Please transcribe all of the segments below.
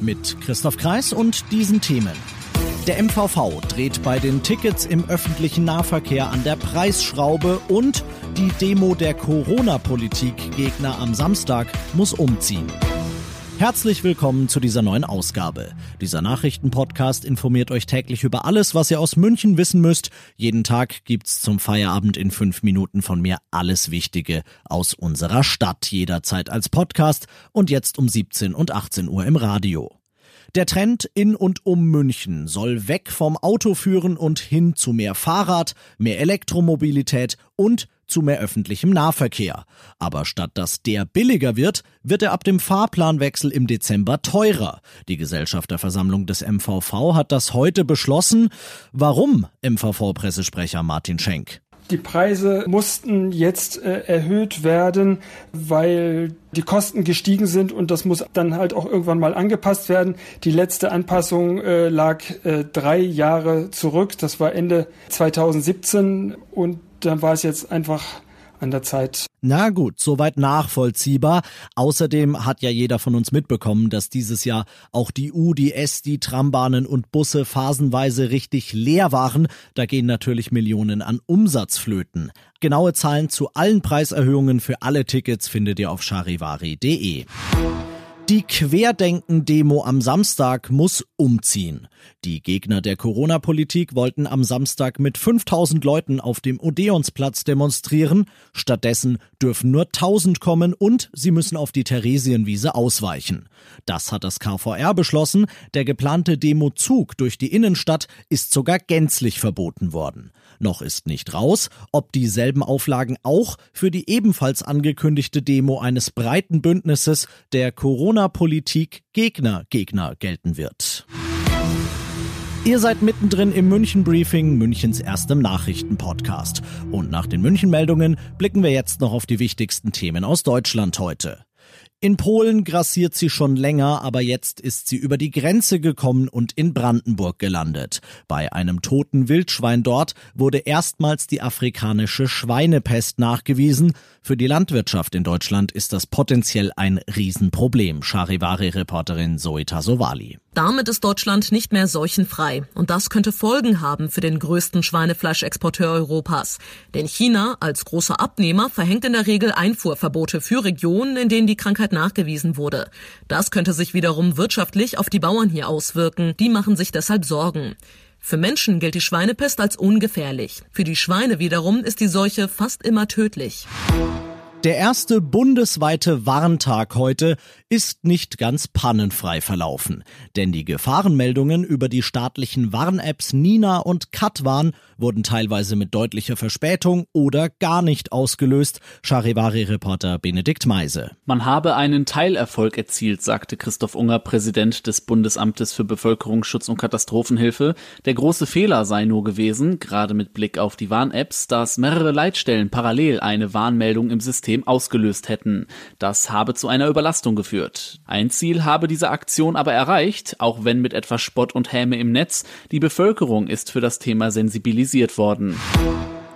Mit Christoph Kreis und diesen Themen. Der MVV dreht bei den Tickets im öffentlichen Nahverkehr an der Preisschraube und die Demo der Corona-Politik-Gegner am Samstag muss umziehen. Herzlich willkommen zu dieser neuen Ausgabe. Dieser Nachrichtenpodcast informiert euch täglich über alles, was ihr aus München wissen müsst. Jeden Tag gibt's zum Feierabend in fünf Minuten von mir alles Wichtige aus unserer Stadt, jederzeit als Podcast und jetzt um 17 und 18 Uhr im Radio. Der Trend in und um München soll weg vom Auto führen und hin zu mehr Fahrrad, mehr Elektromobilität und zu mehr öffentlichem Nahverkehr. Aber statt dass der billiger wird, wird er ab dem Fahrplanwechsel im Dezember teurer. Die Gesellschafterversammlung des MVV hat das heute beschlossen. Warum? MVV-Pressesprecher Martin Schenk. Die Preise mussten jetzt äh, erhöht werden, weil die Kosten gestiegen sind und das muss dann halt auch irgendwann mal angepasst werden. Die letzte Anpassung äh, lag äh, drei Jahre zurück. Das war Ende 2017 und dann war es jetzt einfach an der Zeit. Na gut, soweit nachvollziehbar. Außerdem hat ja jeder von uns mitbekommen, dass dieses Jahr auch die U, die S, die Trambahnen und Busse phasenweise richtig leer waren. Da gehen natürlich Millionen an Umsatz flöten. Genaue Zahlen zu allen Preiserhöhungen für alle Tickets findet ihr auf charivari.de. Die Querdenken-Demo am Samstag muss umziehen. Die Gegner der Corona-Politik wollten am Samstag mit 5000 Leuten auf dem Odeonsplatz demonstrieren. Stattdessen dürfen nur 1000 kommen und sie müssen auf die Theresienwiese ausweichen. Das hat das KVR beschlossen. Der geplante Demozug durch die Innenstadt ist sogar gänzlich verboten worden. Noch ist nicht raus, ob dieselben Auflagen auch für die ebenfalls angekündigte Demo eines breiten Bündnisses der Corona-Politik Gegner Gegner gelten wird. Ihr seid mittendrin im München Briefing, Münchens erstem Nachrichtenpodcast. Und nach den München Meldungen blicken wir jetzt noch auf die wichtigsten Themen aus Deutschland heute. In Polen grassiert sie schon länger, aber jetzt ist sie über die Grenze gekommen und in Brandenburg gelandet. Bei einem toten Wildschwein dort wurde erstmals die afrikanische Schweinepest nachgewiesen. Für die Landwirtschaft in Deutschland ist das potenziell ein Riesenproblem. Charivari-Reporterin Zoe Tasovali. Damit ist Deutschland nicht mehr seuchenfrei. Und das könnte Folgen haben für den größten Schweinefleischexporteur Europas. Denn China als großer Abnehmer verhängt in der Regel Einfuhrverbote für Regionen, in denen die Krankheit nachgewiesen wurde. Das könnte sich wiederum wirtschaftlich auf die Bauern hier auswirken. Die machen sich deshalb Sorgen. Für Menschen gilt die Schweinepest als ungefährlich. Für die Schweine wiederum ist die Seuche fast immer tödlich. Der erste bundesweite Warntag heute ist nicht ganz pannenfrei verlaufen, denn die Gefahrenmeldungen über die staatlichen Warn-Apps Nina und Katwan wurden teilweise mit deutlicher Verspätung oder gar nicht ausgelöst, Charivari-Reporter Benedikt Meise. Man habe einen Teilerfolg erzielt, sagte Christoph Unger, Präsident des Bundesamtes für Bevölkerungsschutz und Katastrophenhilfe. Der große Fehler sei nur gewesen, gerade mit Blick auf die Warn-Apps, dass mehrere Leitstellen parallel eine Warnmeldung im System ausgelöst hätten. Das habe zu einer Überlastung geführt. Ein Ziel habe diese Aktion aber erreicht, auch wenn mit etwas Spott und Häme im Netz. Die Bevölkerung ist für das Thema sensibilisiert worden.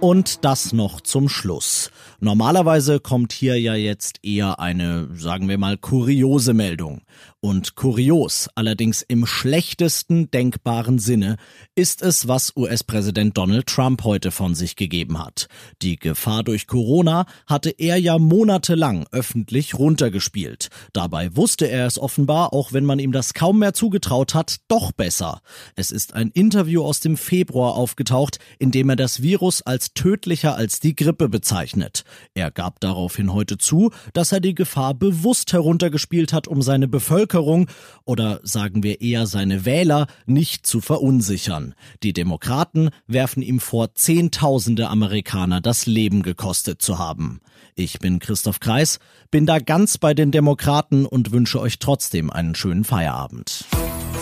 Und das noch zum Schluss. Normalerweise kommt hier ja jetzt eher eine, sagen wir mal, kuriose Meldung. Und kurios, allerdings im schlechtesten denkbaren Sinne, ist es, was US-Präsident Donald Trump heute von sich gegeben hat. Die Gefahr durch Corona hatte er ja monatelang öffentlich runtergespielt. Dabei wusste er es offenbar, auch wenn man ihm das kaum mehr zugetraut hat, doch besser. Es ist ein Interview aus dem Februar aufgetaucht, in dem er das Virus als tödlicher als die Grippe bezeichnet. Er gab daraufhin heute zu, dass er die Gefahr bewusst heruntergespielt hat, um seine Bevölkerung oder sagen wir eher seine Wähler nicht zu verunsichern. Die Demokraten werfen ihm vor, Zehntausende Amerikaner das Leben gekostet zu haben. Ich bin Christoph Kreis, bin da ganz bei den Demokraten und wünsche euch trotzdem einen schönen Feierabend.